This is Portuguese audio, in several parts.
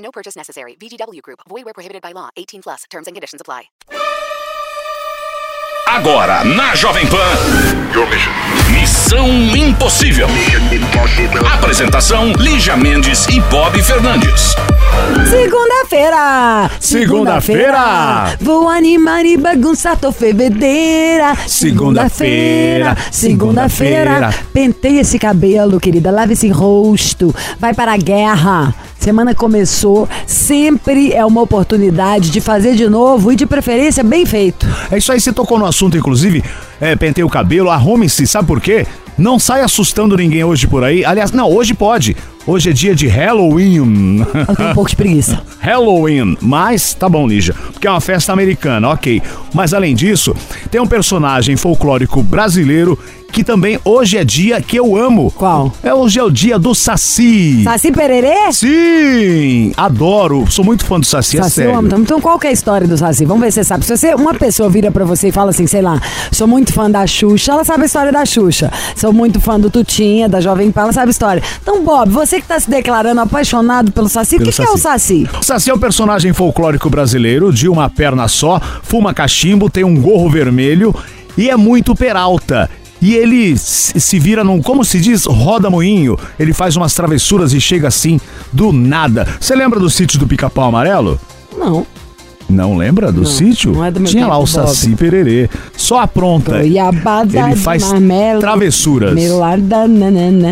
No purchase necessary. VGW Group. Void where prohibited by law. 18 plus. Terms and conditions apply. Agora na Jovem Pan. Missão Impossível. Apresentação: Lígia Mendes e Bob Fernandes. Segunda-feira! Segunda-feira! Vou animar e bagunçar, tô fevedeira. Segunda-feira, Segunda-feira! segunda-feira. Pentei esse cabelo, querida. Lava esse rosto. Vai para a guerra. Semana começou. Sempre é uma oportunidade de fazer de novo e de preferência bem feito. É isso aí, você tocou no assunto, inclusive. É, pentei o cabelo, arrume-se, sabe por quê? Não sai assustando ninguém hoje por aí. Aliás, não, hoje pode. Hoje é dia de Halloween. Eu tenho um pouco de preguiça. Halloween, mas tá bom, Lígia, porque é uma festa americana, ok. Mas além disso, tem um personagem folclórico brasileiro que também hoje é dia que eu amo. Qual? É hoje é o dia do Saci. Saci Pererê? Sim, adoro, sou muito fã do Saci, é Saci eu sério. amo. Então qual que é a história do Saci? Vamos ver se você sabe. Se você, uma pessoa vira pra você e fala assim, sei lá, sou muito fã da Xuxa, ela sabe a história da Xuxa. Sou muito fã do Tutinha, da Jovem Pan, ela sabe a história. Então, Bob, você que tá se declarando apaixonado pelo Saci, o que, que é o Saci? O Saci é um personagem folclórico brasileiro de uma perna só, fuma cachimbo, tem um gorro vermelho e é muito peralta. E ele se vira num, como se diz, roda-moinho. Ele faz umas travessuras e chega assim do nada. Você lembra do sítio do Pica-Pau Amarelo? Não. Não lembra do sítio? não é do meu Tinha lá o Saci Pererê. Só apronta. Ele faz travessuras.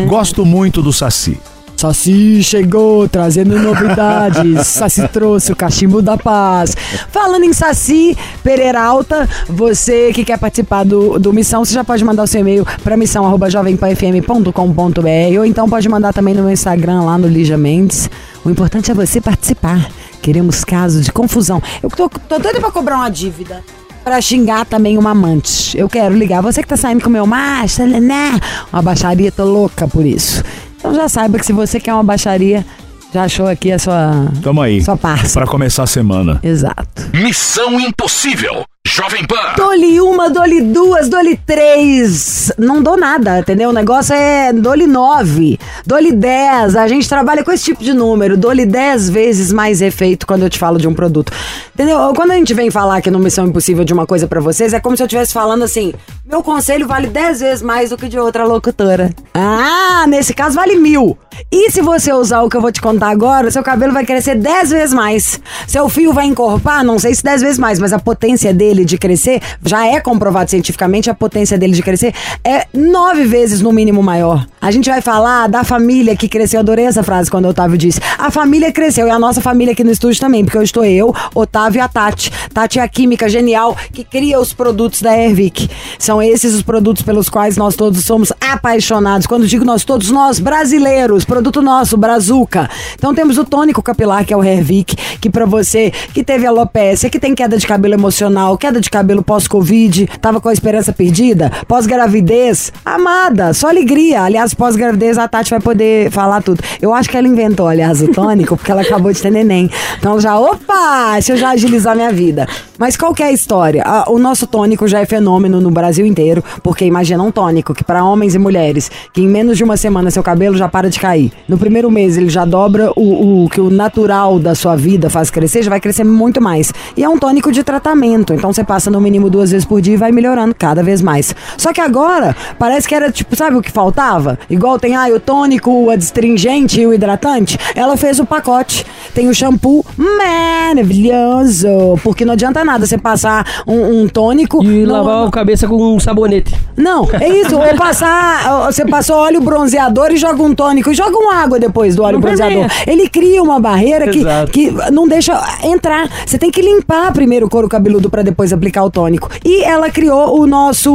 Gosto muito do Saci. Saci chegou trazendo novidades. Saci trouxe o cachimbo da paz. Falando em Saci Pereiralta, você que quer participar do, do Missão, você já pode mandar o seu e-mail para missão.jovempanfm.com.br ou então pode mandar também no meu Instagram lá no Lígia Mendes. O importante é você participar. Queremos caso de confusão. Eu tô, tô doida pra cobrar uma dívida. Pra xingar também uma amante. Eu quero ligar. Você que tá saindo com meu macho, né? Uma baixaria, tô louca por isso. Então já saiba que se você quer uma baixaria, já achou aqui a sua, Tamo aí. sua parça. Pra começar a semana. Exato. Missão Impossível. Jovem Pan. Dole uma, dole duas, dole três. Não dou nada, entendeu? O negócio é dole nove, dole dez. A gente trabalha com esse tipo de número. Dole dez vezes mais efeito quando eu te falo de um produto. Entendeu? Quando a gente vem falar aqui no Missão Impossível de uma coisa pra vocês, é como se eu estivesse falando assim: meu conselho vale dez vezes mais do que de outra locutora. Ah, nesse caso vale mil. E se você usar o que eu vou te contar agora, seu cabelo vai crescer dez vezes mais. Seu fio vai encorpar, não sei se dez vezes mais, mas a potência dele de crescer, já é comprovado cientificamente, a potência dele de crescer é nove vezes no mínimo maior. A gente vai falar da família que cresceu, adorei essa frase quando o Otávio disse. A família cresceu, e a nossa família aqui no estúdio também, porque eu estou eu, Otávio e a Tati. Tati é a química genial que cria os produtos da Ervic. São esses os produtos pelos quais nós todos somos apaixonados. Quando digo nós todos, nós brasileiros, produto nosso, Brazuca. Então temos o tônico capilar, que é o Hervic, que pra você que teve alopécia, que tem queda de cabelo emocional, queda de cabelo pós-Covid, tava com a esperança perdida, pós-gravidez, amada, só alegria. Aliás, pós-gravidez a Tati vai poder falar tudo. Eu acho que ela inventou, aliás, o tônico, porque ela acabou de ter neném. Então já, opa, deixa eu já agilizar minha vida. Mas qual que é a história? O nosso tônico já é fenômeno no Brasil inteiro, porque imagina um tônico que para homens e mulheres, que em menos de uma semana seu cabelo já para de cair. No primeiro mês ele já dobra o, o que o natural da sua vida faz crescer, já vai crescer muito mais. E é um tônico de tratamento, então você passa no mínimo duas vezes por dia e vai melhorando cada vez mais. Só que agora, parece que era tipo, sabe o que faltava? Igual tem, ah, o tônico, o adstringente e o hidratante. Ela fez o pacote. Tem o shampoo maravilhoso, porque não adianta nada você passar um, um tônico... E não- lavar a cabeça com um sabonete. não, é isso. Ou passar. Você passou óleo bronzeador e joga um tônico. E joga uma água depois do óleo Não bronzeador. permeia. Ele cria uma barreira que, Exato. que não deixa entrar. Você tem que limpar primeiro o couro cabeludo pra depois depois aplicar o tônico. E ela criou o nosso.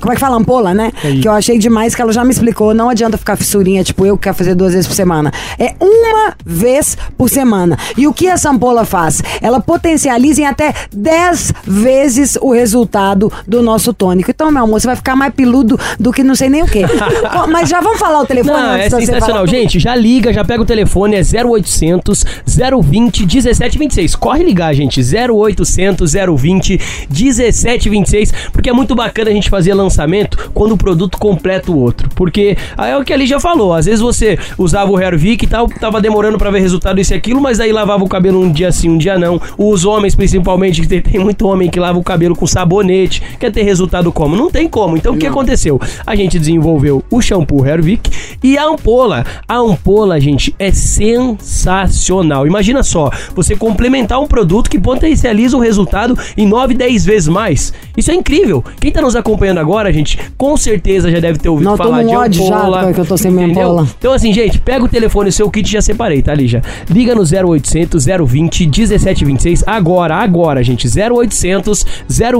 Como é que fala? Ampola, né? Que eu achei demais, que ela já me explicou. Não adianta ficar fissurinha, tipo eu que quero fazer duas vezes por semana. É uma vez por semana. E o que essa ampola faz? Ela potencializa em até 10 vezes o resultado do nosso tônico. Então, meu amor, você vai ficar mais peludo do que não sei nem o quê. Mas já vamos falar o telefone Não, antes é sensacional. Gente, já liga, já pega o telefone, é 0800 020 1726. Corre ligar, gente. 0800 020 1726, porque é muito bacana a gente fazer lançamento quando o produto completa o outro. Porque aí é o que ali já falou, às vezes você usava o Hervik e tal, tava demorando pra ver resultado isso e aquilo, mas aí lavava o cabelo um dia sim, um dia não. Os homens, principalmente, que tem, tem muito homem que lava o cabelo com sabonete, quer ter resultado como? Não tem como. Então o que aconteceu? A gente desenvolveu o shampoo Hervik e a ampola. A ampola, gente, é sensacional. Imagina só, você complementar um produto que potencializa o resultado em 9, 10 vezes mais. Isso é incrível. Quem tá nos acompanhando agora, gente, com certeza já deve ter ouvido Não, falar de ódio já, ampola. que eu tô sem minha ampola. Então assim, gente, pega o telefone, seu kit já separei, tá, Lígia? Liga no 0800 020 1726 agora, agora, gente. 0800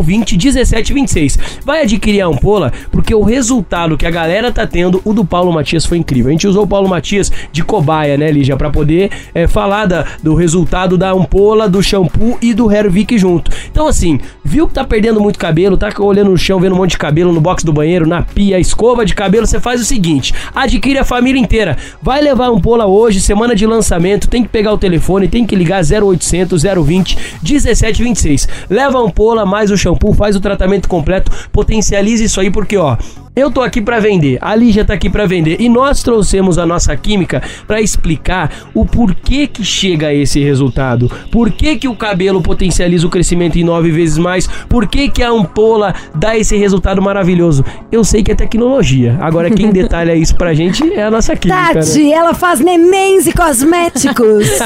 020 1726. Vai adquirir a ampola porque o resultado que a galera tá tendo, o do Paulo Matias foi incrível. A gente usou o Paulo Matias de cobaia, né, Lígia, pra poder é, falar da- do resultado da ampola, do shampoo e do Hervik junto. Então assim, viu que tá perdendo muito cabelo, tá olhando no chão, vendo um monte de cabelo no box do banheiro, na pia, escova de cabelo, você faz o seguinte, adquire a família inteira. Vai levar a ampola hoje, semana de lançamento, tem que pegar o telefone, tem que ligar 0800 020 1726. Leva a ampola mais o shampoo, faz o tratamento completo, potencializa isso aí porque ó, eu tô aqui pra vender, a Lígia tá aqui pra vender e nós trouxemos a nossa química pra explicar o porquê que chega a esse resultado. Por que que o cabelo potencializa o crescimento em nove vezes mais? Por que que a ampola dá esse resultado maravilhoso? Eu sei que é tecnologia. Agora quem detalha isso pra gente é a nossa química, né? Tati, ela faz nenéns e cosméticos.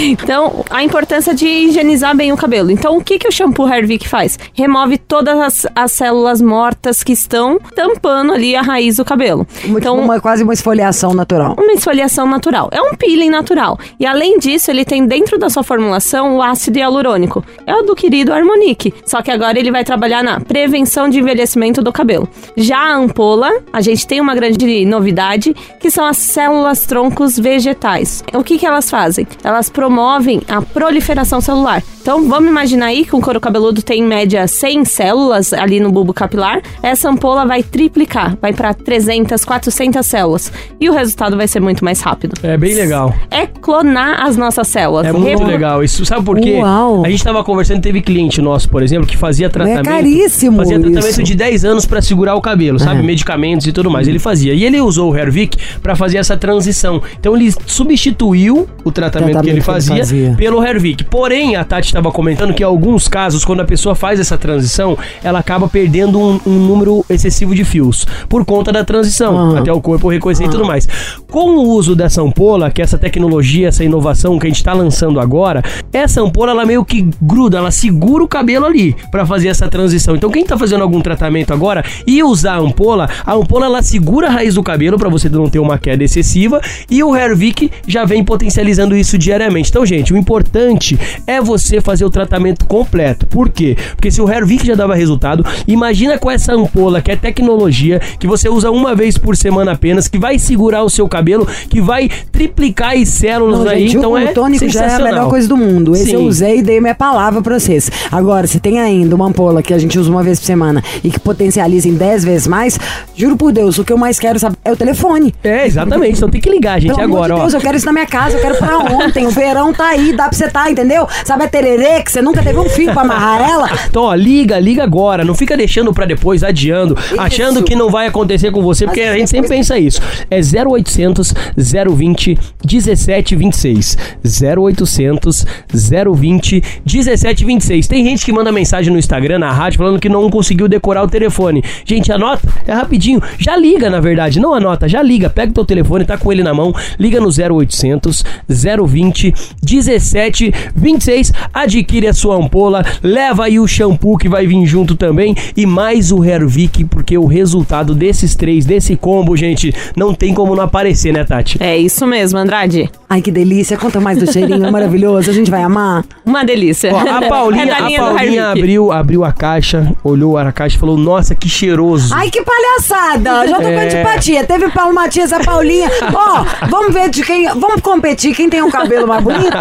Então, a importância de higienizar bem o cabelo. Então, o que, que o shampoo Hervik faz? Remove todas as, as células mortas que estão tampando ali a raiz do cabelo. Muito- Então, uma, quase uma esfoliação natural. uma esfoliação natural. É um peeling natural. E além disso, ele tem dentro da sua formulação o ácido hialurônico. É o do querido Harmonique. Só que agora ele vai trabalhar na prevenção de envelhecimento do cabelo. Já a ampola, a gente tem uma grande novidade, que são as células troncos vegetais. O que, que elas fazem? Elas promovem a proliferação celular. Então, vamos imaginar aí que um couro cabeludo tem em média 100 células ali no bulbo capilar. Essa ampola vai triplicar, vai para 300, 400 células. E o resultado vai ser muito mais rápido. É bem legal. É clonar as nossas células. É muito Repro- legal isso. Sabe por quê? Uau. A gente tava conversando, teve cliente nosso, por exemplo, que fazia tratamento. caríssimo Fazia tratamento isso. de 10 anos pra segurar o cabelo, sabe? É. Medicamentos e tudo mais. Ele fazia. E ele usou o Hervik pra fazer essa transição. Então ele substituiu o tratamento, Tratamento que ele que ele fazia, fazia. pelo Hervik. Porém, a Tati estava comentando que em alguns casos, quando a pessoa faz essa transição, ela acaba perdendo um, um número excessivo de fios por conta da transição, Aham. até o corpo reconhecer e tudo mais. Com o uso dessa ampola, que é essa tecnologia, essa inovação que a gente está lançando agora, essa ampola ela meio que gruda, ela segura o cabelo ali para fazer essa transição. Então quem tá fazendo algum tratamento agora e usar a ampola, a ampola ela segura a raiz do cabelo para você não ter uma queda excessiva e o Hervik já vem potencializando isso diariamente. Então, gente, o importante é você fazer o tratamento completo. Por quê? Porque se o Hervik já dava resultado, imagina com essa ampola que é tecnologia, que você usa uma vez por semana apenas, que vai segurar o seu cabelo, que vai triplicar as células Não, aí, gente, então o, é o tônico já é a melhor coisa do mundo. Esse Sim. eu usei e dei minha palavra pra vocês. Agora, se tem ainda uma ampola que a gente usa uma vez por semana e que potencializa em 10 vezes mais, juro por Deus, o que eu mais quero saber é o telefone. É, exatamente. Então tem que ligar, gente, Pelo agora, de ó. Deus, eu quero isso na minha casa, eu quero pra ontem. O verão tá aí, dá pra você tá, entendeu? Sabe a tererê que você nunca teve um fio pra amarrar ela? Então, ó, liga, liga agora. Não fica deixando pra depois, adiando, achando que não vai acontecer com você, porque Mas a gente sempre pensa isso. É 0800 020 1726. 0800 020 1726. Tem gente que manda mensagem no Instagram, na rádio, falando que não conseguiu decorar o telefone. Gente, anota, é rapidinho. Já liga, na verdade. Não anota, já liga, pega o teu telefone, tá com ele na mão, liga no 0800 020 17 26, adquire a sua ampola, leva aí o shampoo que vai vir junto também e mais o Hervik, porque o resultado desses três, desse combo, gente, não tem como não aparecer, né, Tati? É isso mesmo, Andrade. Ai, que delícia. Conta mais do cheirinho, é maravilhoso. A gente vai amar. Uma delícia. Ó, a Paulinha, é a Paulinha abriu, abriu a caixa, olhou a caixa e falou: Nossa, que cheiroso. Ai, que palhaçada! Já tô com É. antipatia. Teve Paulo Matias, a Paulinha. Ó, vamos ver de quem. Vamos competir quem tem um cabelo mais bonito?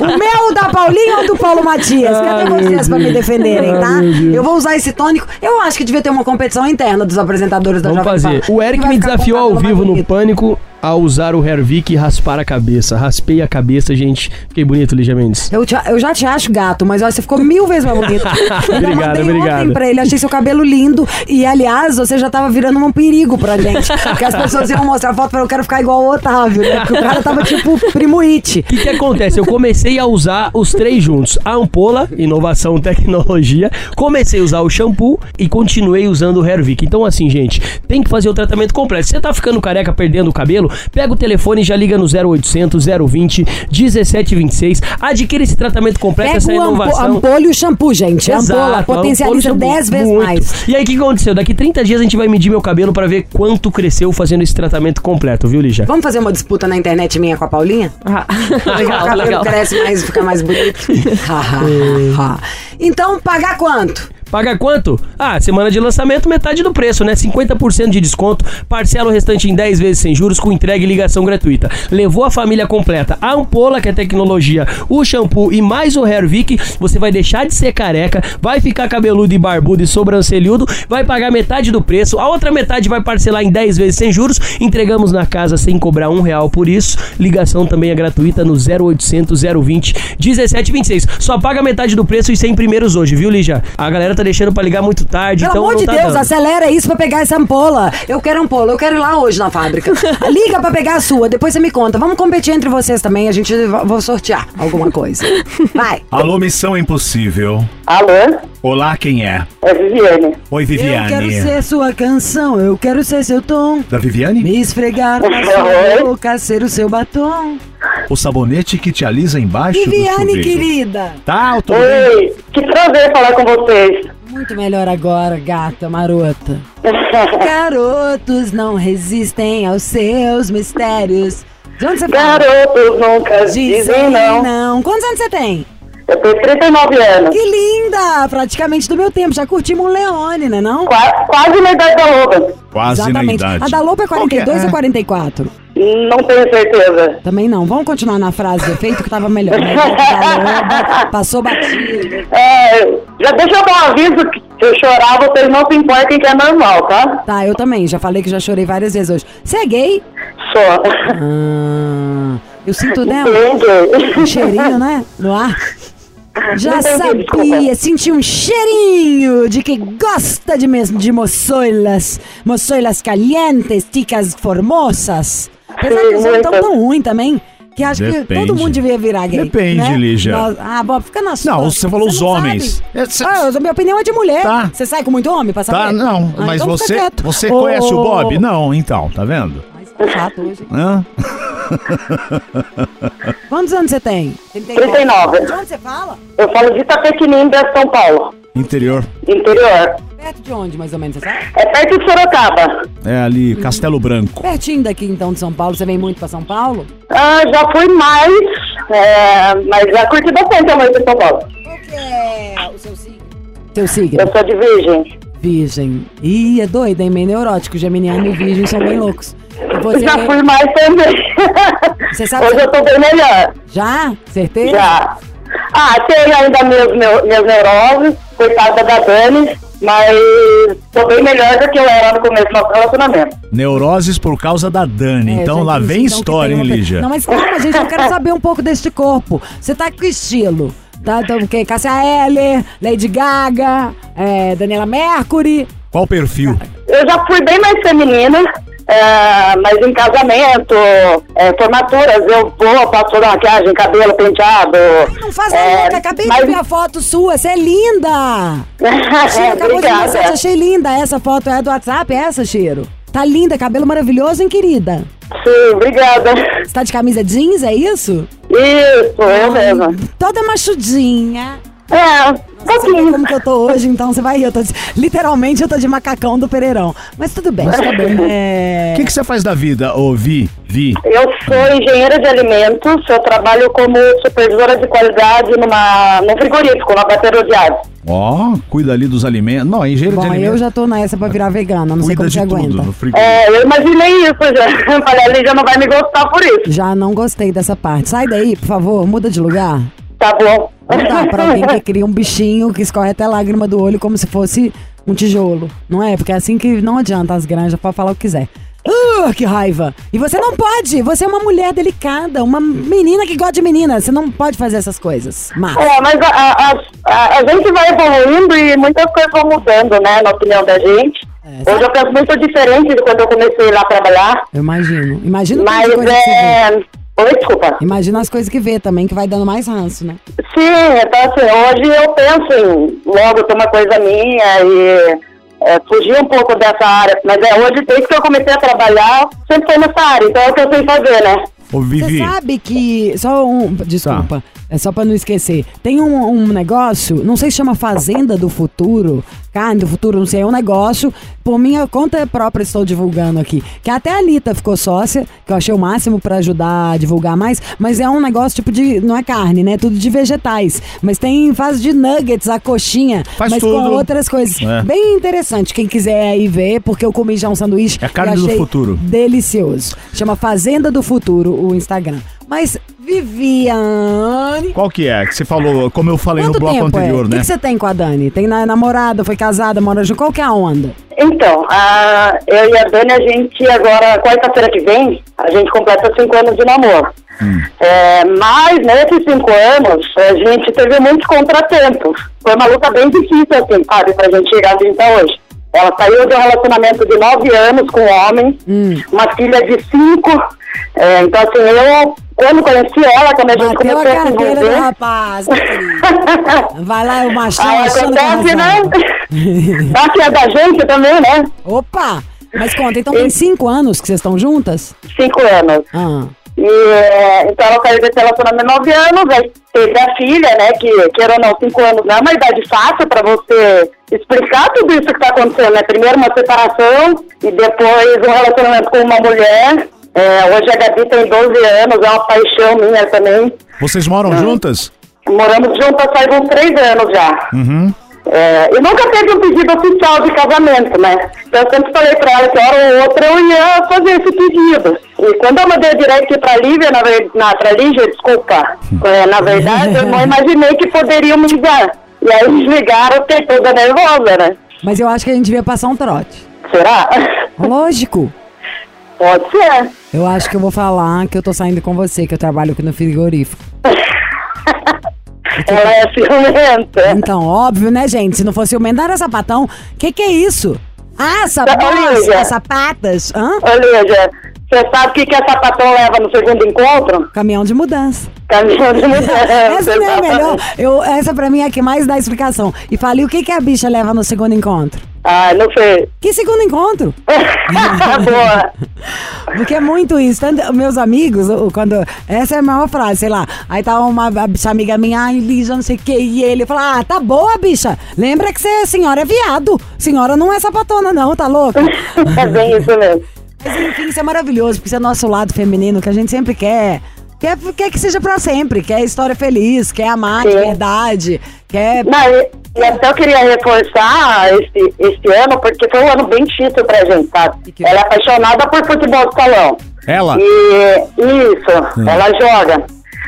O meu, da Paulinha ou do Paulo Matias? Cadê Ai, vocês pra me defenderem, tá? Ai. Eu vou usar esse tônico. Eu acho que devia ter uma competição interna dos apresentadores da Vamos Jovem fazer. Pan. O Eric me desafiou ao vivo no? Pânico a usar o Hervik e raspar a cabeça. Raspei a cabeça, gente. Fiquei bonito, Lígia Mendes. Eu, te- eu já te acho gato, mas ó, você ficou mil vezes mais bonito. Obrigado, obrigado. ontem pra ele, achei seu cabelo lindo. E, aliás, você já tava virando um perigo pra gente. Porque as pessoas iam mostrar foto pra eu quero ficar igual o Otávio, né? Porque o cara tava tipo primo it. O que, que acontece? Eu comecei a usar os três juntos. A ampola, inovação, tecnologia. Comecei a usar o shampoo e continuei usando o Hervik. Então, assim, gente, tem que fazer o tratamento completo. Você tá ficando careca, perdendo o cabelo, pega o telefone e já liga no 0800 020 1726. Adquira esse tratamento completo, essa Pega o ampo, inovação. ampola e o shampoo, gente. A ampola Exato, potencializa ampola, 10 vezes muito. mais. E aí, o que aconteceu? Daqui 30 dias a gente vai medir meu cabelo pra ver quanto cresceu fazendo esse tratamento completo, viu, Lígia? Vamos fazer uma disputa na internet minha com a Paulinha? Ah, o legal, cabelo legal. cresce mais, fica mais bonito. Então, pagar quanto? Paga quanto? Ah, semana de lançamento, metade do preço, né? 50% de desconto, parcela o restante em 10 vezes sem juros, com entrega e ligação gratuita. Levou a família completa, a ampola, que é tecnologia, o shampoo e mais o Hervik, você vai deixar de ser careca, vai ficar cabeludo e barbudo e sobrancelhudo, vai pagar metade do preço, a outra metade vai parcelar em 10 vezes sem juros, entregamos na casa sem cobrar um real por isso, ligação também é gratuita no 0800 020 1726. Só paga metade do preço e sem primeiros hoje, viu, Lígia? A galera tá deixando pra ligar muito tarde, Pelo então amor não de tá Deus, dando. acelera isso pra pegar essa ampola. Eu quero ampola, eu quero ir lá hoje na fábrica. Liga pra pegar a sua, depois você me conta. Vamos competir entre vocês também, a gente va- vou sortear alguma coisa. Vai. Alô, Missão Impossível. Alô? Olá, quem é? É Viviane. Oi, Eu quero Viviane. ser sua canção, eu quero ser seu tom. Da Viviane? Me esfregar na sua boca, ser o seu batom. O sabonete que te alisa embaixo do Viviane, chuveiro. querida. Tá, tudo bem? Oi, que prazer falar com vocês. Muito melhor agora, gata marota. Garotos não resistem aos seus mistérios. De onde você fala? Garotos nunca dizem não. não. Quantos anos você tem? Eu tenho 39 anos. Que linda! Praticamente do meu tempo. Já curtimos um Leone, né não? Qua- quase na idade da Loba. Quase na Exatamente. idade. A da Lopa é Qual que 42 é? ou 44? Não tenho certeza. Também não. Vamos continuar na frase de efeito que tava melhor. Né? Passou batido. É, já deixa eu dar um aviso que se eu chorar, vocês não se importem que é normal, tá? Tá, eu também. Já falei que já chorei várias vezes hoje. Você é gay? Só. Ah, eu sinto, né? Entendi. Um cheirinho, né? No ar. Já sabia, senti um cheirinho de que gosta de mesmo de moçoilas, moçoilas calientes, ticas formosas. Apesar que Sim, os homens estão tão ruins também, que acho que Depende. todo mundo devia virar gay. Depende, né? Lígia. Nós- ah, Bob, fica na sua. Não, você falou os não homens. É, cê- Ah, a minha opinião é de mulher. Tá. Você sai com muito homem pra saber? Tá, não, Ah, mas então você, você conhece o Bob? Não, então, tá vendo? Mas tá chato hoje. Hã? Quantos anos você tem? 39. De onde você fala? Eu falo de Itapequininda, São Paulo. Interior. Interior. Perto de onde, mais ou menos, você sabe? É perto de Sorocaba. É ali, Castelo Branco. Pertinho daqui, então, de São Paulo. Você vem muito pra São Paulo? Ah, já fui mais, é, mas já curti bastante a noite de São Paulo. Qual que é o seu signo? Seu signo? Eu sou de Virgem. Virgem. Ih, é doido, hein? Meio neurótico. Geminiano e virgem são bem loucos. Você Já fui mais também. Você sabe Hoje que- eu tô bem melhor. Já? Certeza? Já. Ah, tenho ainda meus, meus, minhas neuroses, coitada da Dani, mas tô bem melhor do que eu era no começo do nosso relacionamento. Neuroses por causa da Dani. É, então lá vem então, história, hein, Lígia? Não, mas calma, gente, eu quero saber um pouco deste corpo. Você tá com estilo? Tá, então, o quê? Cássia Eller, Lady Gaga, é, Daniela Mercury. Qual o perfil? Eu já fui bem mais feminina, é, mas em casamento, é, formaturas, eu vou, faço toda maquiagem, cabelo penteado. Não faz é, a louca, acabei mas- de ver a foto sua, você é linda! Cheiro, acabou de achei linda. Essa foto é do WhatsApp, é essa, Cheiro? Tá linda, cabelo maravilhoso, hein, querida? Sim, obrigada. Você tá de camisa jeans, é isso? Isso, eu mesma. Toda machudinha. É, um Você vê pouquinho. como que eu tô hoje, então você vai rir. Eu tô de- literalmente eu tô de macacão do Pereirão. Mas tudo bem. tá bem. É... O que, que você faz da vida, ô Vi? Vi. Eu sou engenheira de alimentos, eu trabalho como supervisora de qualidade numa, num frigorífico, na de ar. Ó, cuida ali dos alimentos. Não, é engenheiro de Bom, alimentos. eu já tô nessa pra virar vegana, não sei cuida como de você tudo aguenta. no frigorífico. É, eu imaginei isso já. Eu Falei, ali já não vai me gostar por isso. Já não gostei dessa parte. Sai daí, por favor, muda de lugar. Tá bom. Não dá pra alguém que cria um bichinho que escorre até lágrima do olho como se fosse um tijolo. Não é? Porque é assim que não adianta as granjas pra falar o que quiser. Uh, que raiva! E você não pode! Você é uma mulher delicada, uma menina que gosta de menina. Você não pode fazer essas coisas. Mas. É, mas a, a, a, a gente vai evoluindo e muitas coisas vão mudando, né, na opinião da gente. É, Hoje eu penso muito diferente de quando eu comecei lá a trabalhar. Eu imagino. Mas coisas que vê. é. Oi, desculpa. Imagina as coisas que vê também, que vai dando mais ranço, né? Sim, então assim, hoje eu penso em logo ter uma coisa minha e é, fugir um pouco dessa área. Mas é hoje, desde que eu comecei a trabalhar, sempre foi nessa área, então é o que eu sei fazer, né? Ô, Você Vivi. sabe que. Só um. Desculpa. É só pra não esquecer. Tem um, um negócio, não sei se chama Fazenda do Futuro, Carne do Futuro, não sei, é um negócio. Por minha conta própria estou divulgando aqui. Que até a Anitta ficou sócia, que eu achei o máximo pra ajudar a divulgar mais. Mas é um negócio tipo de. Não é carne, né? Tudo de vegetais. Mas tem fase de nuggets, a coxinha. Faz mas tudo. com outras coisas. É. Bem interessante. Quem quiser aí ver, porque eu comi já um sanduíche. É carne do futuro. Delicioso. Chama Fazenda do Futuro, o Instagram. Mas, Viviane. Qual que é? Que você falou, como eu falei Quanto no bloco tempo é? anterior, O que né? que você tem com a Dani? Tem na- namorada, foi casada, mora junto? Qual que é a onda? Então, a, eu e a Dani, a gente agora, quarta-feira que vem, a gente completa cinco anos de namoro. É, mas nesses cinco anos, a gente teve muitos contratempos. Foi uma luta bem difícil, assim, sabe, pra gente chegar onde está hoje. Ela saiu de um relacionamento de nove anos com um homem, uma filha de cinco. É, então, assim, eu, quando conheci ela, quando a gente Bateu a começou a se carteira do envolver... rapaz? Vai lá, o machão Aí acontece, né? Tá que é da gente também, né? Opa! Mas conta, então tem cinco anos que vocês estão juntas? Cinco anos. Ah. E, é, então ela saiu desse relacionamento nove anos, aí teve a filha, né, que, queira ou não, cinco anos não é uma idade fácil para você explicar tudo isso que tá acontecendo, né? Primeiro uma separação e depois um relacionamento com uma mulher. É, hoje a Gabi tem 12 anos, é uma paixão minha também. Vocês moram juntas? Moramos juntas faz uns três anos já. Uhum. É, e nunca teve um pedido oficial de casamento, né? Então eu sempre falei pra ela que hora ou outra eu ia fazer esse pedido. E quando eu mandei direto pra Lívia, na, ver- na pra Lígia, desculpa, é, na verdade, eu não imaginei que poderiam me ligar. E aí eles ligaram, eu fiquei toda nervosa, né? Mas eu acho que a gente devia passar um trote. Será? Lógico. Pode ser. Eu acho que eu vou falar que eu tô saindo com você, que eu trabalho aqui no frigorífico. Ela é ciumenta. Então, óbvio, né, gente? Se não fosse o Mendara Sapatão, que que é isso? Ah, sapatos, Lígia. sapatas. Hã? Ô, Lígia, você sabe o que, que a sapatão leva no segundo encontro? Caminhão de mudança. Caminhão de mudança. Essa é melhor. Eu, essa pra mim é a que mais dá explicação. E falei, o que, que a bicha leva no segundo encontro? Ah, não sei. Que segundo encontro? Boa. Porque é muito isso. Tanto, meus amigos, quando. Essa é a maior frase, sei lá. Aí tá uma bicha amiga minha, ai, Lígia, não sei o que. E ele fala: Ah, tá boa, bicha. Lembra que você, senhora é viado. Senhora não é sapatona, não, tá louca? É bem isso mesmo. Mas enfim, isso é maravilhoso, porque isso é nosso lado feminino que a gente sempre quer. Quer, quer que seja pra sempre, quer história feliz, quer amar de Sim. verdade, quer. Não, e, até eu queria reforçar esse, esse ano, porque foi um ano bem difícil pra gente, sabe? Que- Ela é apaixonada por futebol de salão. Ela? E isso, ela joga.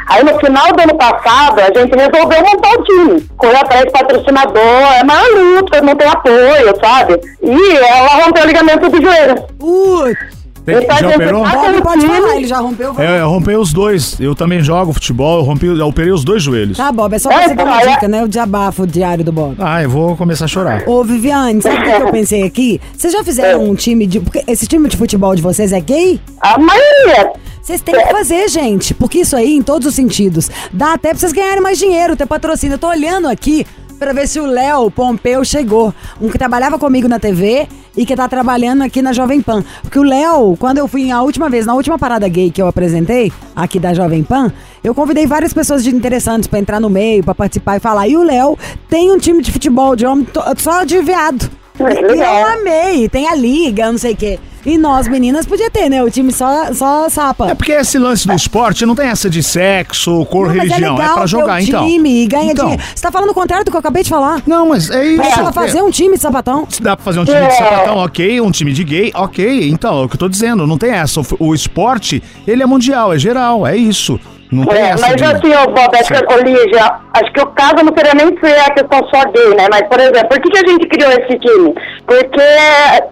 Aí no final do ano passado, a gente resolveu montar o time. Correu atrás de patrocinador, é maior luta, não tem apoio, sabe? E ela rompeu o ligamento do joelho. Putz! Tem- Então, já operou? tá- Bob pode falar, ele já rompeu. É, eu rompei os dois. Eu também jogo futebol, eu rompi, eu operei os dois joelhos. Tá, Bob, é só É, você dar uma então, é- dica, né? O desabafo diário do Bob. Ah, eu vou começar a chorar. Ô, Viviane, sabe o que que eu pensei aqui? Vocês já fizeram um time de. Porque esse time de futebol de vocês é gay? A maioria. Vocês têm que fazer, gente. Porque isso aí, em todos os sentidos, dá até pra vocês ganharem mais dinheiro, ter patrocínio. Eu tô olhando aqui pra ver se o Léo Pompeu chegou. Um que trabalhava comigo na TV e que tá trabalhando aqui na Jovem Pan. Porque o Léo, quando eu fui a última vez, na última parada gay que eu apresentei, aqui da Jovem Pan, eu convidei várias pessoas interessantes pra entrar no meio, pra participar e falar. E o Léo tem um time de futebol de homem só de viado. Que E eu amei, tem a liga, não sei o quê. E nós, meninas, podia ter, né? O time só, só sapa. É porque esse lance do esporte não tem essa de sexo, cor, Não, mas religião. é É, legal pra jogar, ter o então. time e ganha então, dinheiro. Você tá falando o contrário do que eu acabei de falar. Não, mas é isso. Pra ela fazer um time de sapatão. Se dá pra fazer um time de É. sapatão, ok. Um time de gay, ok. Então, é o que eu tô dizendo. Não tem essa. O, o esporte, ele é mundial, é geral. É isso. Não tem É, mas de... assim, ô Bob, acho que, ô, Lígia, acho que o caso não seria nem ser a questão só gay, né? Mas, por exemplo, por que, que a gente criou esse time? Porque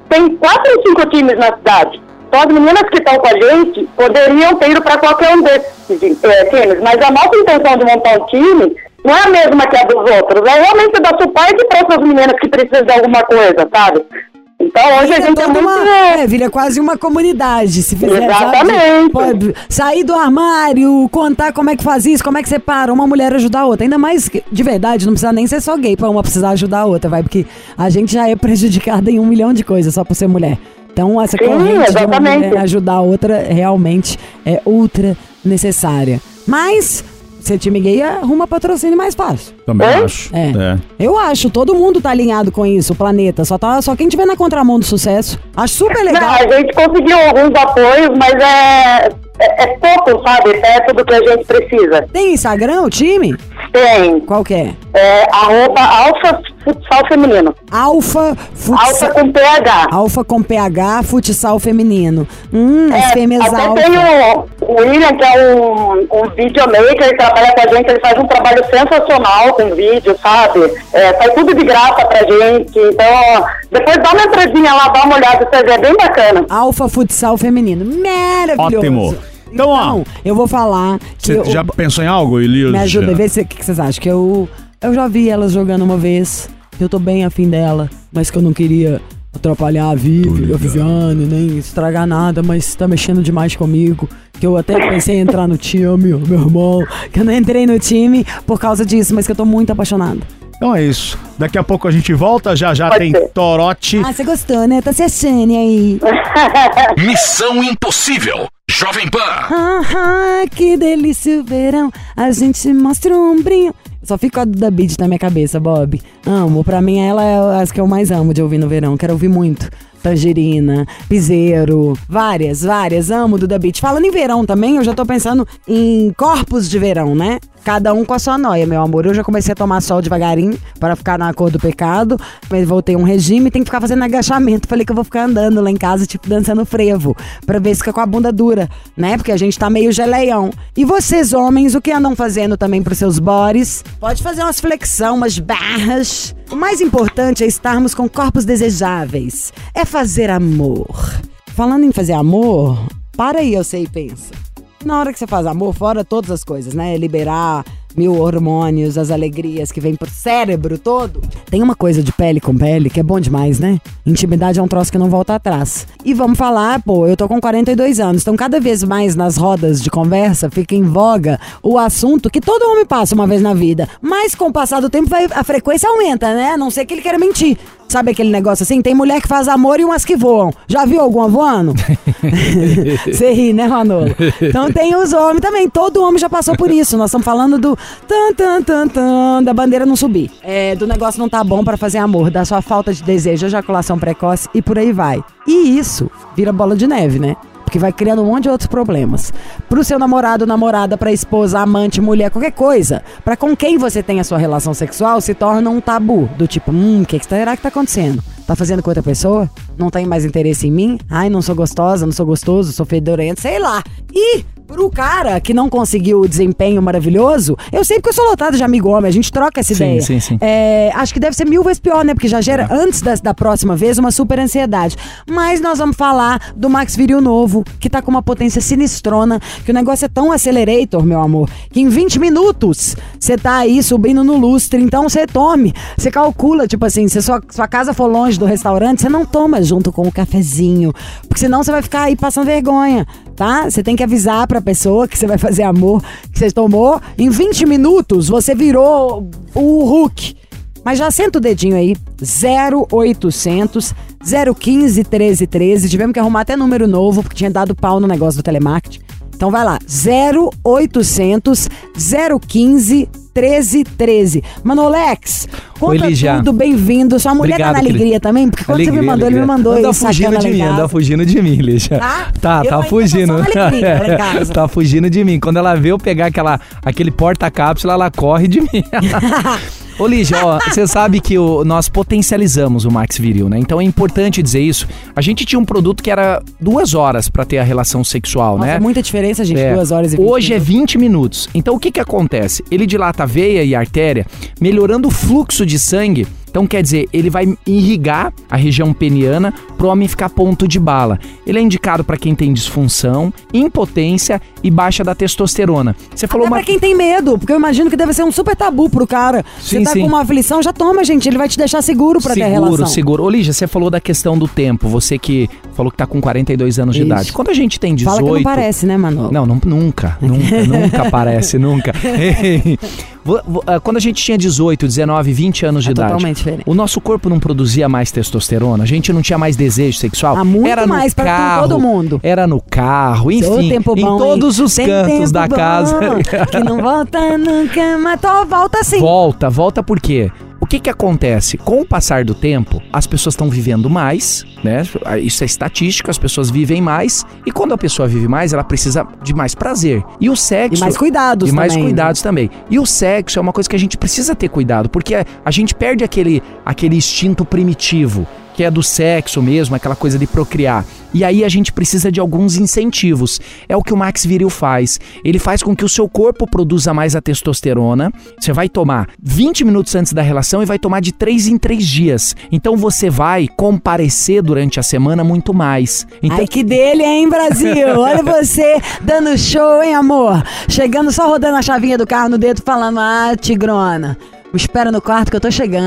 tem quatro ou cinco times na cidade. Então as meninas que estão com a gente poderiam ter ido para qualquer um desses eh, times. Mas a nossa intenção de montar um time não é a mesma que a dos outros. É realmente dar suporte para essas meninas que precisam de alguma coisa, sabe? Então hoje a gente é muito... uma- é, vira quase uma comunidade, se fizer. Exatamente. Sabe? Sair do armário, contar como é que faz isso, como é que separa uma mulher ajudar a outra. Ainda mais que, de verdade, não precisa nem ser só gay pra uma precisar ajudar a outra, vai, porque a gente já é prejudicada em um milhão de coisas só por ser mulher. Então, essa Sim, corrente de uma exatamente. mulher ajudar a outra realmente é ultra necessária. Mas, ser time gay arruma patrocínio mais fácil. Também É? acho. É. Eu acho, todo mundo tá alinhado com isso, o planeta. Só, tá, só quem tiver na contramão do sucesso. Acho super legal. Não, a gente conseguiu alguns apoios, mas é, é, é pouco, sabe? Perto do que a gente precisa. Tem Instagram, o time? Tem Qual que é? é, arroba Alfa Futsal Feminino. Alfa Alfa Futsal. com PH. Alfa com PH, futsal feminino. Hum, as É, fêmeas até alfa. tem o, William, que é um, um videomaker, ele trabalha com a gente, ele faz um trabalho sensacional com vídeo, sabe? É, faz tudo de graça pra gente. Então, depois dá uma entradinha lá, dá uma olhada, você vê, é bem bacana. Alfa futsal feminino. Maravilhoso. Ótimo. Então, ó. eu vou falar que Você já pensou em algo, Elias? me ajuda, vê o que que vocês acham. Que eu, eu já vi elas jogando uma vez. Eu tô bem afim dela, mas que eu não queria atrapalhar a Vivi, a Viviane, nem estragar nada, mas tá mexendo demais comigo. Que eu até pensei em entrar no time, meu irmão. Que eu não entrei no time por causa disso, mas que eu tô muito apaixonada. Então é isso. Daqui a pouco a gente volta. Já já Pode tem ser. Torote. Ah, você gostou, né? Tá se achando aí. Missão Impossível. Jovem Pan. Ah, que delícia o verão. A gente mostra o ombrinho. Só fica a da Beat na minha cabeça, Bob. Amo. Pra mim, ela é as que eu mais amo de ouvir no verão. Quero ouvir muito. Tangerina, Piseiro, várias, várias. Amo The Beat. Falando em verão também, eu já tô pensando em corpos de verão, né? Cada um com a sua noia, meu amor. Eu já comecei a tomar sol devagarinho para ficar na cor do pecado. Mas voltei um regime, tem que ficar fazendo agachamento. Falei que eu vou ficar andando lá em casa, tipo, dançando frevo. Pra ver se fica com a bunda dura, né? Porque a gente tá meio geleião. E vocês, homens, o que andam fazendo também pros seus bodies? Pode fazer umas flexão, umas barras. O mais importante é estarmos com corpos desejáveis. É fazer amor. Falando em fazer amor, para aí, eu sei e pensa. Na hora que você faz amor, fora todas as coisas, né? Liberar mil hormônios, as alegrias que vêm pro cérebro todo. Tem uma coisa de pele com pele que é bom demais, né? Intimidade é um troço que não volta atrás. E vamos falar, pô, eu tô com 42 anos, então cada vez mais nas rodas de conversa fica em voga o assunto que todo homem passa uma vez na vida. Mas com o passar do tempo vai- a frequência aumenta, né? A não ser que ele queira mentir. Sabe aquele negócio assim? Tem mulher que faz amor e umas que voam. Já viu alguma voando? Você ri, né, Manolo? Então tem os homens também. Todo homem já passou por isso. Nós estamos falando do tan, tan, tan, tan, da bandeira não subir. É, do negócio não tá bom para fazer amor, da sua falta de desejo, ejaculação precoce e por aí vai. E isso vira bola de neve, né? Porque vai criando um monte de outros problemas. Pro seu namorado, namorada, pra esposa, amante, mulher, qualquer coisa. Pra com quem você tem a sua relação sexual, se torna um tabu. Do tipo, hum, o que, que será que tá acontecendo? Tá fazendo com outra pessoa? Não tem mais interesse em mim? Ai, não sou gostosa, não sou gostoso, sou fedorento, sei lá. E pro cara que não conseguiu o desempenho maravilhoso, eu sei porque eu sou lotado de amigo homem, a gente troca essa Sim, ideia. sim, sim. É, acho que deve ser mil vezes pior, né? Porque já gera, antes da, da próxima vez, uma super ansiedade. Mas nós vamos falar do Max Viril novo, que tá com uma potência sinistrona, que o negócio é tão accelerator, meu amor, que em 20 minutos você tá aí subindo no lustre. Então você tome, você calcula, tipo assim, se sua, sua casa for longe do restaurante, você não toma junto com o cafezinho, porque senão você vai ficar aí passando vergonha, tá? Você tem que avisar pra pessoa que você vai fazer amor, que você tomou. Em 20 minutos, você virou o Hulk. Mas já senta o dedinho aí, 0800 015 1313. Tivemos que arrumar até número novo, porque tinha dado pau no negócio do telemarketing. Então vai lá, 0800 015 1313. Manolex, conta Lígia. tudo, bem-vindo. Sua mulher Obrigado, tá na alegria também? Porque quando você me Alegria, mandou, ele me alegria. mandou Anda esse fugindo de mim, anda fugindo de mim, Lígia. Tá? Tá, Eu tá fugindo. alegria casa. tá fugindo de mim. Quando ela vê eu pegar aquela, aquele porta-cápsula, ela corre de mim. Ô Lígia, ó, você sabe que o- nós potencializamos o Max Viril, né? Então é importante dizer isso. A gente tinha um produto que era duas horas pra ter a relação sexual, Nossa, né? muita diferença, gente. É. Duas horas e vinte Hoje é minutos. 20 minutos. Então o que que acontece? Ele dilata a veia e a artéria, melhorando o fluxo de sangue. Então quer dizer, ele vai irrigar a região peniana pro homem ficar ponto de bala. Ele é indicado pra quem tem disfunção, impotência e baixa da testosterona. Você falou Até uma pra quem tem medo, porque eu imagino que deve ser um super tabu pro cara. Sim, você tá sim. com uma aflição, já toma, gente. Ele vai te deixar seguro pra ter relação. Seguro, seguro. Ô, Lígia, você falou da questão do tempo. Você que falou que tá com 42 anos de Isso. idade. Quando a gente tem 18... Fala que não parece, né, Manu? Não, não- nunca, nunca, nunca parece, nunca. Ah, Quando a gente tinha 18, 19, 20 anos de É idade, totalmente diferente. o nosso corpo não produzia mais testosterona, a gente não tinha mais desejo sexual. Ah, muito era no mais carro, todo mundo. Era no carro, enfim, tempo em bom, hein? todos os Tem cantos da bom, casa. que não volta nunca, mas volta sim. Volta, volta por quê? O que que acontece? Com o passar do tempo, as pessoas estão vivendo mais, né? Isso é estatístico, as pessoas vivem mais. E quando a pessoa vive mais, ela precisa de mais prazer. E o sexo... E mais cuidados E mais também, né? cuidados também. E o sexo é uma coisa que a gente precisa ter cuidado, porque a- a gente perde aquele, aquele instinto primitivo, que é do sexo mesmo, aquela coisa de procriar. E aí a gente precisa de alguns incentivos. É o que o Max Viril faz. Ele faz com que o seu corpo produza mais a testosterona. Você vai tomar 20 minutos antes da relação e vai tomar de 3 em 3 dias. Então você vai comparecer durante a semana muito mais. Então, Ai, que dele, hein, Brasil? Olha você dando show, hein, amor? Chegando só rodando a chavinha do carro no dedo, falando, ah, tigrona. Me espera no quarto que eu tô chegando.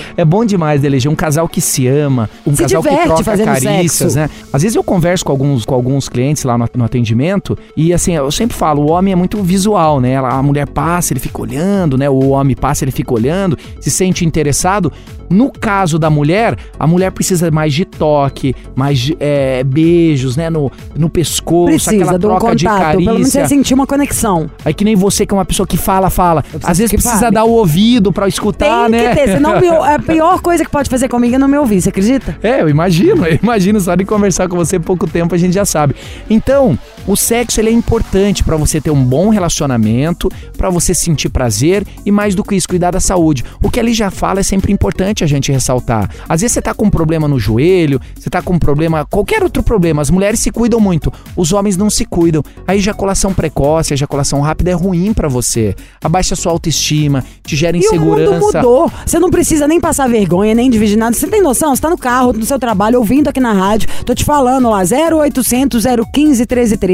É bom demais, Deleger, um casal que se ama, um Se casal que troca carícias, sexo. né? Às vezes eu converso com alguns, com alguns clientes lá no, no atendimento e assim, eu sempre falo, o homem é muito visual, né? A mulher passa, ele fica olhando, né? O homem passa, ele fica olhando, se sente interessado. No caso da mulher, a mulher precisa mais de toque, mais de é, beijos, né? No, no pescoço, Precisa aquela de um troca de contato, pelo menos carícia. você sentir uma conexão. Aí que nem você, que é uma pessoa que fala, fala. Às vezes precisa fale. dar o ouvido pra escutar, Tem né? que ter, senão a pior coisa que pode fazer comigo é não me ouvir, você acredita? É, eu imagino, eu imagino só de conversar com você pouco tempo a gente já sabe. Então, o sexo ele é importante pra você ter um bom relacionamento, pra você sentir prazer e mais do que isso, cuidar da saúde. O que ele já fala é sempre importante a gente ressaltar. Às vezes você tá com um problema no joelho, você tá com um problema, qualquer outro problema, as mulheres se cuidam muito, os homens não se cuidam. A ejaculação precoce, a ejaculação rápida é ruim pra você. Abaixa a sua autoestima, te gera E o insegurança. mundo mudou. Você não precisa nem passar vergonha, nem dividir nada. Você tem noção? Você tá no carro, no seu trabalho, ouvindo aqui na rádio. Tô te falando lá, 0800 015 1313.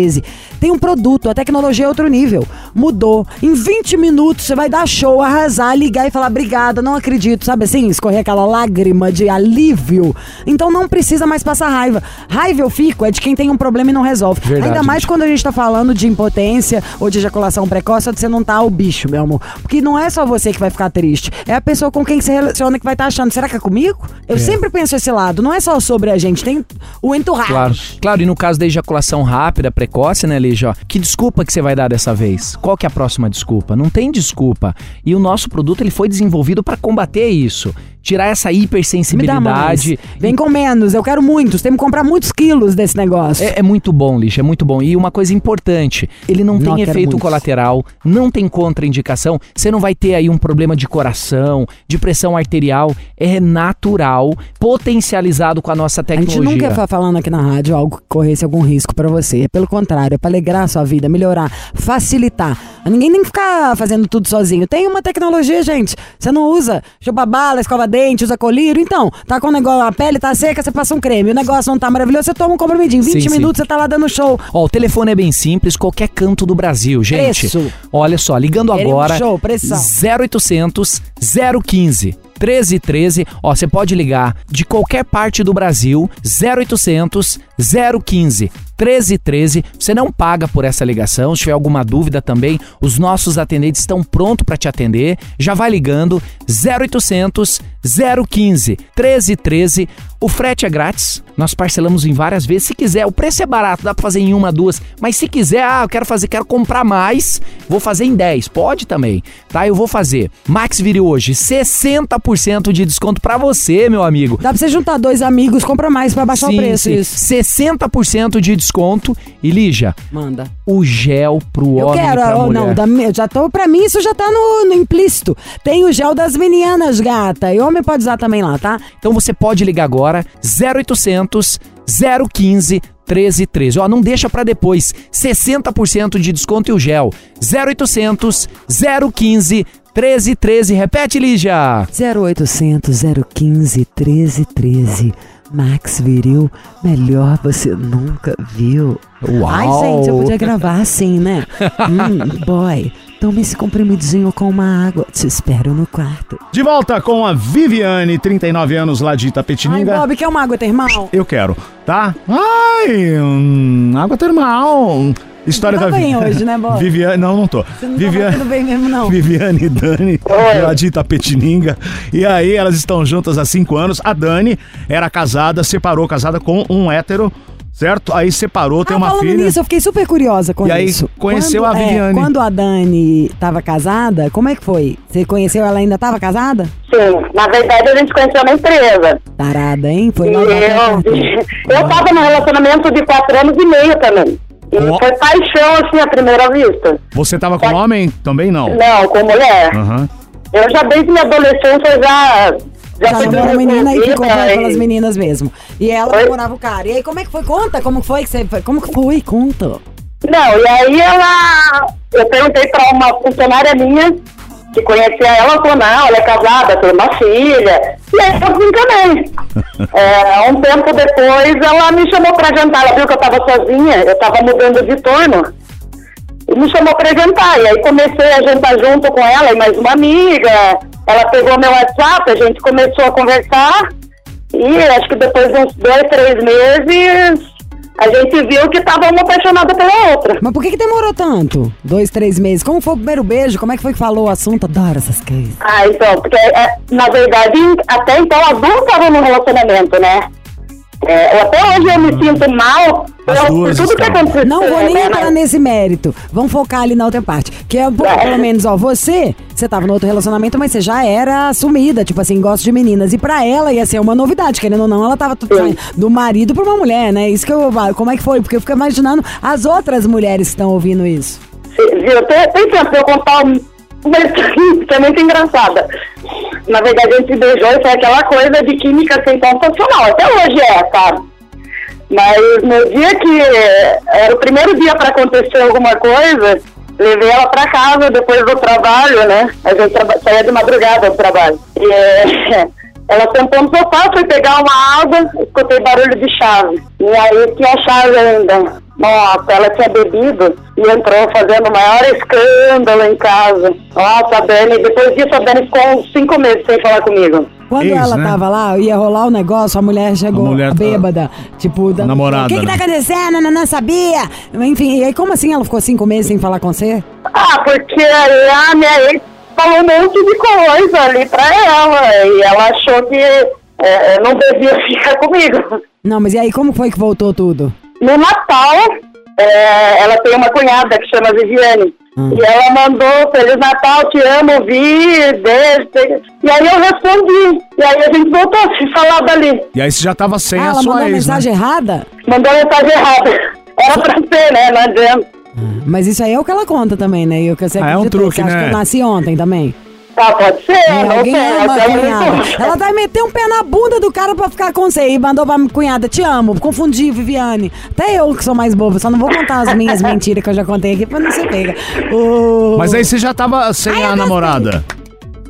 Tem um produto, a tecnologia é outro nível. Mudou. Em 20 minutos você vai dar show, arrasar, ligar e falar obrigada, não acredito. Sabe assim? Escorrer aquela lágrima de alívio. Então não precisa mais passar raiva. Raiva eu fico é de quem tem um problema e não resolve. Verdade, Ainda mais gente. quando a gente tá falando de impotência ou de ejaculação precoce, ou de você não tá o bicho, meu amor. Porque não é só você que vai ficar triste. É a pessoa com quem se relaciona que vai estar achando, será que é comigo? Eu sempre penso esse lado. Não é só sobre a gente, tem o entourage. Claro, claro, e no caso da ejaculação rápida, precoce, né, Lígia? Que desculpa que você vai dar dessa vez? Qual que é a próxima desculpa? Não tem desculpa. E o nosso produto ele foi desenvolvido para combater isso. Tirar essa Me dá mais. hipersensibilidade. Vem com menos, eu quero muitos. Tem que comprar muitos quilos desse negócio. É, é muito bom, Lixa, é muito bom. E uma coisa importante, ele não, Não, tem efeito muitos. colateral, não tem contraindicação, você não vai ter aí um problema de coração, de pressão arterial, é natural, potencializado com a nossa A tecnologia. gente nunca tá falando aqui na rádio algo que corresse algum risco pra você. É Pelo contrário, é pra alegrar a sua vida, melhorar, facilitar. Ninguém tem que ficar fazendo tudo sozinho. Tem uma tecnologia, gente. Você não usa chupa bala, escova dente, usa colírio. Então, tá com o negócio, a pele tá seca, você passa um creme. O negócio não tá maravilhoso, você toma um comprimidinho. 20 Sim, sim. minutos, você tá lá dando show. Ó, o telefone é bem simples, qualquer canto do Brasil, gente. Preço. Olha só, ligando Queremos agora. show, pressão. 0800 015 1313. Ó, você pode ligar de qualquer parte do Brasil, 0800 015 1313. Você não paga por essa ligação. Se tiver alguma dúvida também, os nossos atendentes estão prontos para te atender. Já vai ligando 0800 015 1313. O frete é grátis. Nós parcelamos em várias vezes. Se quiser, o preço é barato, dá para fazer em uma, duas. Mas se quiser, ah, eu quero fazer, quero comprar mais, vou fazer em 10. Pode também, tá? Eu vou fazer. Max Vire hoje, 60% de desconto para você, meu amigo. Dá pra você juntar dois amigos, compra mais pra baixar o preço. Isso. 60% de desconto. E Lígia, Manda. o gel pro Eu homem e quero, pra oh, mulher. não, eu já tô, pra mim isso já tá no, no implícito. Tem o gel das meninas, gata. E homem pode usar também lá, tá? Então você pode ligar agora 0800 015 1313. Ó, não deixa pra depois. 60% de desconto e o gel. 0800 015 1313. Repete, Lígia. 0800 015 1313. Max Viril, melhor você nunca viu. Uau. Ai, gente, eu podia gravar assim, né? hum, boy, tome esse comprimidinho com uma água. Te espero no quarto. De volta com a Viviane, 39 anos lá de Ai, Itapetininga. Bob, quer uma água termal? Eu quero, tá? Ai, hum, água termal. História Tá da bem hoje, né, Bob? Viviane, não, não tô. Você não Viviane, tá tudo bem mesmo, não. Viviane e Dani, lá de Itapetininga. E aí elas estão juntas há cinco anos. A Dani era casada, separou, casada com um hétero, certo? Aí separou, tem Ah, uma falando filha. nisso, eu fiquei super curiosa com E aí, isso. conheceu Quando- a é, Viviane. quando a Dani tava casada, como é que foi? Você conheceu ela ainda tava casada? Sim, na verdade a gente conheceu na empresa. Tarada, hein? Foi E eu, eu tava num relacionamento de quatro anos e meio também. Ó. foi paixão, assim, à primeira vista. Você tava com homem? Também não. Não, com mulher. Aham. Eu já desde minha adolescência já... Já Já fui namorou a menina e ficou pelas e- meninas mesmo. E ela Oi? namorava o cara. E aí, como é que foi? Conta, como foi que você. Como que foi? Conta. Não, e aí ela. Eu perguntei pra uma funcionária minha que conhecia ela, ela falou: não, ela é casada, tem uma filha. E aí eu desencanei. É, um tempo depois ela me chamou pra jantar, ela viu que eu tava sozinha, eu tava mudando de turno. E me chamou pra jantar. E aí comecei a jantar junto com ela e mais uma amiga. Ela pegou meu WhatsApp, a gente começou a conversar. E acho que depois de uns dois, três meses, a gente viu que tava uma apaixonada pela outra. Mas por que, que demorou tanto? Dois, três meses. Como foi o primeiro beijo? Como é que foi que falou o assunto? Adoro essas coisas. Ah, então, porque é, na verdade, até então as duas estavam no relacionamento, né? É, até hoje eu me sinto mal por, tudo que estavam. aconteceu. Não vou nem né, entrar nesse mérito. Vamos focar ali na outra parte. Que é, pô, É. pelo menos, ó, você, você tava no outro relacionamento, mas você já era assumida, tipo assim, gosta de meninas. E pra ela ia ser uma novidade, querendo ou não, ela tava tudo saindo do marido pra uma mulher, né? Isso que eu. Como é que foi? Porque eu fico imaginando as outras mulheres que estão ouvindo isso. Viu, tem, tem tempo pra eu contar um- uma história que é muito engraçada. Na verdade, gente se beijou e foi aquela coisa de química sem sensacional. Até hoje é, sabe? Mas no dia que era o primeiro dia pra acontecer alguma coisa, levei ela pra casa depois do trabalho, né? A gente saía de madrugada do trabalho. E é, ela sentou no sofá, foi pegar uma água, escutei barulho de chave. E aí tinha a chave ainda. Nossa, ela tinha bebido e entrou fazendo o maior escândalo em casa. Nossa, a Dani, depois disso a Dani ficou uns cinco meses sem falar comigo. Quando Ex, ela né? tava lá, ia rolar o negócio, a mulher chegou A mulher tá- bêbada, tipo, dando- namorada, O que que tá né? acontecendo? Não, não sabia. Enfim, e aí como assim ela ficou cinco meses sem falar com você? Ah, porque a minha ex falou um monte de coisa ali pra ela e ela achou que é, não devia ficar comigo. Não, mas e aí como foi que voltou tudo? No Natal, é, ela tem uma cunhada que chama Viviane. E ela mandou Feliz Natal, te amo, vi, beijo. E aí eu respondi. E aí a gente voltou a se falar dali. E aí você já tava sem ah, a ela sua mandou ex, né? mensagem errada? Mandou a mensagem errada. Era pra ser, né? Não adianta. Mas isso aí é o que ela conta também, né? E o que você Ah, é um truque, você acha né? que eu nasci ontem também? Ah, pode ser, É, não alguém sei. ama a até cunhada. muito. Ela vai meter um pé na bunda do cara pra ficar com você e mandou pra cunhada, te amo, confundi, Viviane. Até eu que sou mais boba, só não vou contar as minhas mentiras que eu já contei aqui pra não ser pega. O- Mas aí você já tava sem Ai, a namorada.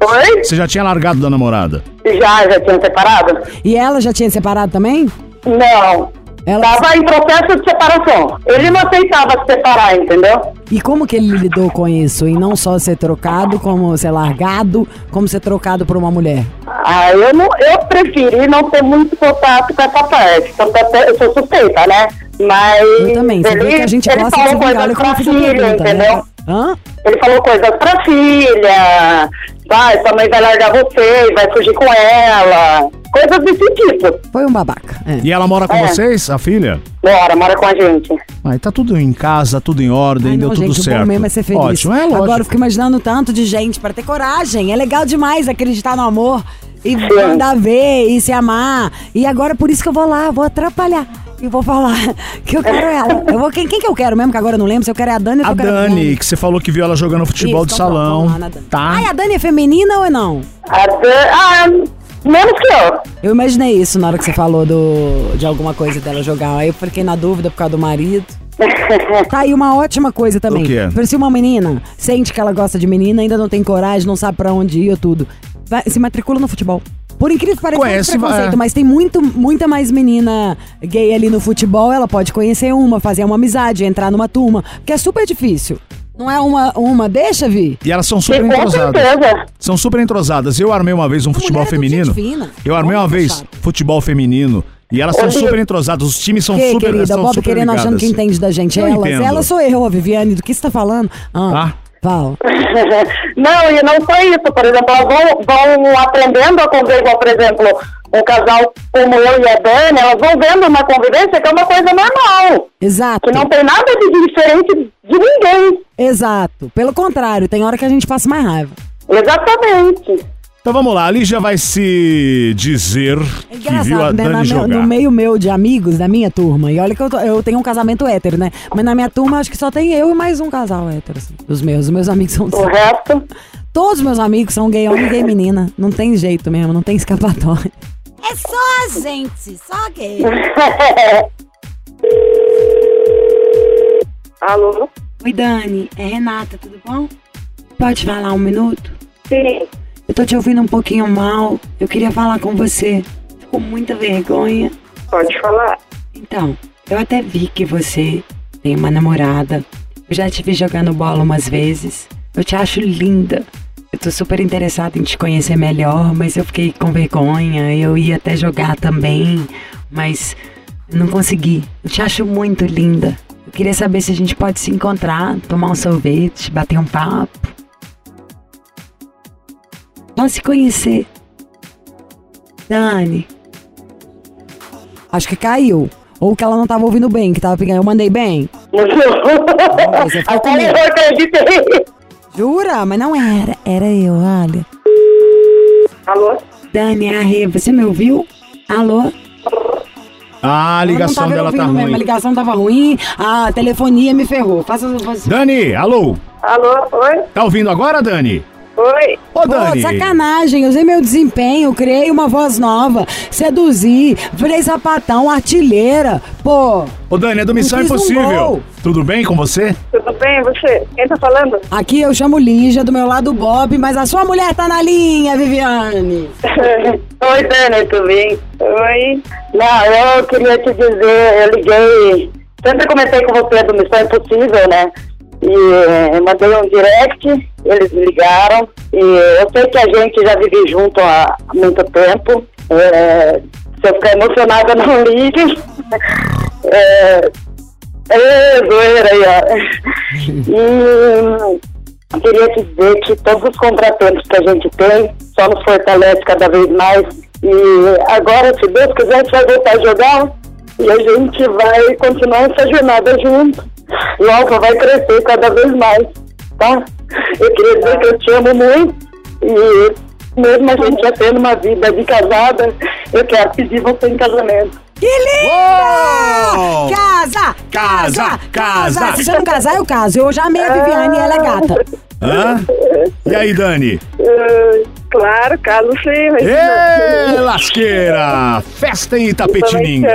Oi? Você já tinha largado da namorada. Já, já tinha separado? E ela já tinha separado também? Não. Ela... Tava em processo de separação. Ele não aceitava se separar, entendeu? E como que ele lidou com isso? E não só ser trocado, como ser largado, como ser trocado por uma mulher? Ah, eu, não, eu preferi não ter muito contato com essa parte. Até- eu sou suspeita, né? Mas. Eu também, você vê que a gente ele gosta de fiz a filha, pergunta, né? entendeu? Hã? Ele falou coisas pra filha. Vai, sua mãe vai largar você, vai fugir com ela. Coisas desse tipo. Foi um babaca. É. E ela mora com É. vocês, a filha? Bora, mora com a gente. Aí tá tudo em casa, tudo em ordem, Ai, deu não, tudo gente, o certo. bom mesmo é ser feliz. Ótimo, é lógico. Agora eu fico imaginando tanto de gente pra ter coragem. É legal demais acreditar no amor e mandar ver e se amar. E agora por isso que eu vou lá, vou atrapalhar. E vou falar que eu quero ela. Eu vou, quem, quem que eu quero mesmo, que agora eu não lembro. Se eu quero é a Dani ou A Dani, que você falou que viu ela jogando futebol Isso, de então pronto, salão. vamos lá na Dani. Tá. Ai, a Dani é feminina ou não? A Dan- Ah, menos que eu. Eu imaginei isso na hora que você falou do, de alguma coisa dela jogar. Aí eu fiquei na dúvida por causa do marido. Tá aí uma ótima coisa também. O quê? Se uma menina sente que ela gosta de menina, ainda não tem coragem, não sabe pra onde ir ou tudo, vai- se matricula no futebol. Por incrível que pareça, Conhece, tem preconceito, é. mas tem muito, muita mais menina gay ali no futebol. Ela pode conhecer uma, fazer uma amizade, entrar numa turma, porque é super difícil. Não é uma, uma deixa, Vi? E elas são super Com entrosadas. certeza. São super entrosadas. Eu armei uma vez um futebol é feminino. Eu armei uma é vez futebol feminino. E elas são super entrosadas. Os times são que, super querida? são Bob super querendo achando ligadas. que entende da gente. Eu Ela, entendo. ela sou eu, a Viviane. Do que você tá falando? Ah, Tá? Fala. não, e não só isso. Por exemplo, elas vão, vão aprendendo a conviver, igual, por exemplo, um casal como eu e a Dani, elas vão vendo uma convivência que é uma coisa normal. Exato. Que não tem nada de diferente de ninguém. Exato. Pelo contrário, tem hora que a gente passa mais raiva. Exatamente. Então vamos lá. A Lígia vai se dizer É que viu a engraçado, né? Dani Na jogar. no meio meu de amigos, da minha turma, e olha que eu, tô- eu tenho um casamento hétero, né? Mas na minha turma acho que só tem eu e mais um casal hétero, assim. Os meus, os meus amigos são. O resto. Todos os meus amigos são gay homem e gay menina. Não tem jeito mesmo, não tem escapatória. É só a gente, só gay. Alô? Oi, Dani. É Renata, tudo bom? Pode falar um minuto? Sim. Eu tô te ouvindo um pouquinho mal. Eu queria falar com você. Tô com muita vergonha. Pode falar. Então, eu até vi que você tem uma namorada. Eu já te vi jogando bola umas vezes. Eu te acho linda. Eu tô super interessada em te conhecer melhor, mas eu fiquei com vergonha. Eu ia até jogar também, mas não consegui. Eu te acho muito linda. Eu queria saber se a gente pode se encontrar, tomar um sorvete, bater um papo. Só se conhecer. Dani. Acho que caiu. Ou que ela não tava ouvindo bem, que tava pegando. Eu mandei bem? você Até comigo. eu acreditei. Jura? Mas não era. Era eu, olha. Alô? Dani, a Rê, você me ouviu? Alô? Ah, a ligação tava dela tá ouvindo mesmo, A ruim. ligação tava ruim, a telefonia me ferrou. Faça faça- Dani, alô? Alô? Oi? Tá ouvindo agora, Dani? Oi? Ô, Pô, Dani. sacanagem, usei meu desempenho, criei uma voz nova, seduzi, virei sapatão, artilheira. Pô, Ô, Dani, é do Missão um Impossível. gol. Tudo bem com você? Tudo bem, você? Quem tá falando? aqui eu chamo Lígia, do meu lado Bob, mas a sua mulher tá na linha, Viviane. Oi, Dani, tudo bem? Oi. Não, eu queria te dizer, eu liguei. Sempre comentei com você do Missão Impossível, né? E eh, mandei um direct, eles me ligaram. E eu sei que a gente já vive junto há muito tempo. Eh, se eu ficar emocionada, não ligue. É, é, zoeira aí, ó. E eu queria dizer que todos os contratempos que a gente tem só nos fortalece cada vez mais. E agora, se Deus quiser, a gente vai voltar a jogar e a gente vai continuar essa jornada junto. Logo vai crescer cada vez mais, tá? Eu queria dizer que eu te amo muito e mesmo a gente já tendo uma vida de casada, eu quero pedir você em casamento. Que linda! Uou! Casa! Casa, casa. Se você não casar, eu caso. Eu já amei a Viviane e ela é gata. Hã? E aí, Dani? Claro, caso sim, mas Ê, lasqueira! Festa em Itapetininga.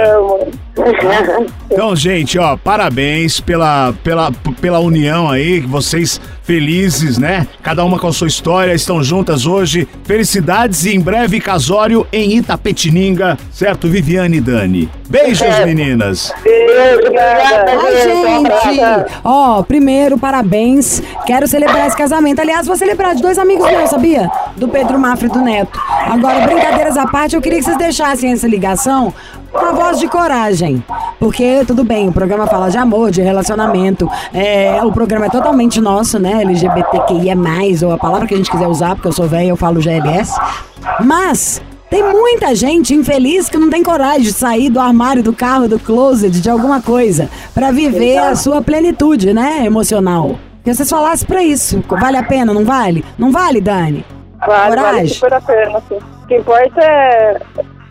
Então, gente, ó, parabéns pela, pela, pela união aí, que vocês felizes, né? Cada uma com a sua história, estão juntas hoje. Felicidades e em breve casório em Itapetininga, certo, Viviane e Dani? Beijos, meninas. Beijo, obrigada, Ai, gente! Ó, primeiro, parabéns. Quero celebrar esse casamento. Aliás, vou celebrar de dois amigos meus, sabia? Do Pedro Mafra e do Neto. Agora, brincadeiras à parte, eu queria que vocês deixassem essa ligação com a voz de coragem. Porque, tudo bem, o programa fala de amor, de relacionamento. É, o programa é totalmente nosso, né? LGBTQIA, ou a palavra que a gente quiser usar, porque eu sou velha, eu falo GLS. Mas. Tem muita gente infeliz que não tem coragem de sair do armário, do carro, do closet, de alguma coisa, pra viver a sua plenitude, né, emocional. Que vocês falassem pra isso. Vale a pena, não vale? Não vale, Dani? Vale, vale Coragem. super a pena, sim. O que importa é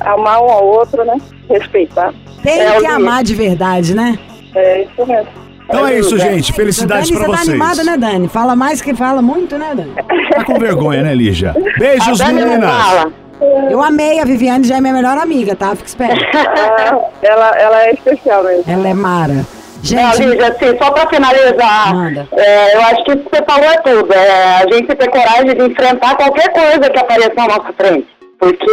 amar um ao outro, né? Respeitar. Tem É, que amar de verdade, né? É isso mesmo. Então é isso, gente. Felicidades você tá vocês. animada, né, Dani? Fala mais que fala muito, né, Dani? Tá com vergonha, né, Lígia? Beijos, meninas. fala. Eu amei a Viviane, já é minha melhor amiga, tá? Fica esperto. Ah, ela, ela é especial mesmo. Ela é Mara. Não, Gente, Lígia, assim, só pra finalizar, é, eu acho que isso que você falou é tudo. É a gente ter coragem de enfrentar qualquer coisa que apareça na nossa frente. Porque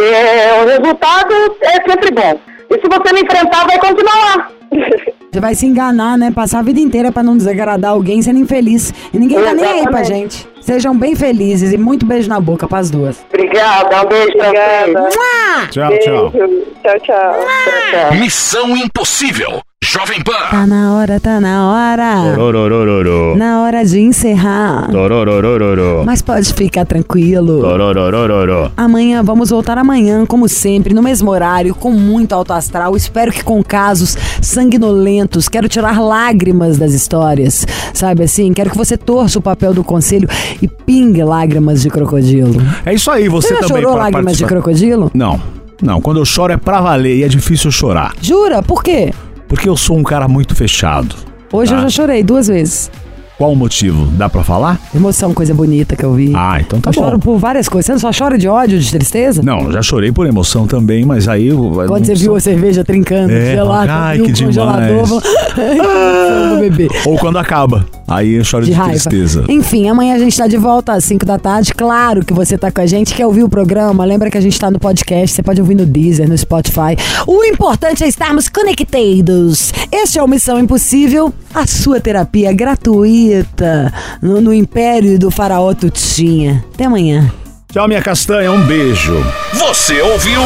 o resultado é sempre bom. E se você não enfrentar, vai continuar lá. você vai se enganar, né? Passar a vida inteira pra não desagradar alguém sendo infeliz. E ninguém tá nem aí pra Exatamente. gente. Sejam bem felizes e muito beijo na boca pras duas. Obrigada, um beijo pra vocês. Tchau, Beijo. tchau. Tchau, tchau. Tchau, tchau. Missão Impossível. Jovem Pan. Tá na hora, tá na hora. Torororororo. Na hora de encerrar. Torororororo. Mas pode ficar tranquilo. Torororororo. Amanhã, vamos voltar amanhã, como sempre, no mesmo horário, com muito alto astral. Espero que com casos sanguinolentos. Quero tirar lágrimas das histórias, sabe assim? Quero que você torça o papel do conselho e pingue lágrimas de crocodilo. É isso aí, você, Você já também chorou lágrimas de participar. crocodilo? Não, não. Quando eu choro é pra valer e é difícil chorar. Jura? Por quê? Porque eu sou um cara muito fechado. Hoje eu Tá. já chorei duas vezes. Qual o motivo? Dá pra falar? Emoção, coisa bonita que eu vi. Ah, então tá eu choro bom. por várias coisas. Você não só chora de ódio, de tristeza? Não, já chorei por emoção também, mas aí... Quando você viu a cerveja trincando, É, gelada, ai, que demais. beber. Ou quando acaba. Aí eu choro de, de tristeza. Enfim, amanhã a gente tá de volta às 5 da tarde. Claro que você tá com a gente, quer ouvir o programa. Lembra que a gente tá no podcast, você pode ouvir no Deezer, no Spotify. O importante é estarmos conectados. Este é o Missão Impossível, a sua terapia gratuita no, no Império do Faraó Tutinha. Até amanhã. Tchau, minha castanha. Um beijo. Você ouviu?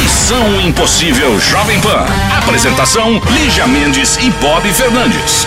Missão Impossível Jovem Pan. Apresentação: Lígia Mendes e Bob Fernandes.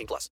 18 plus.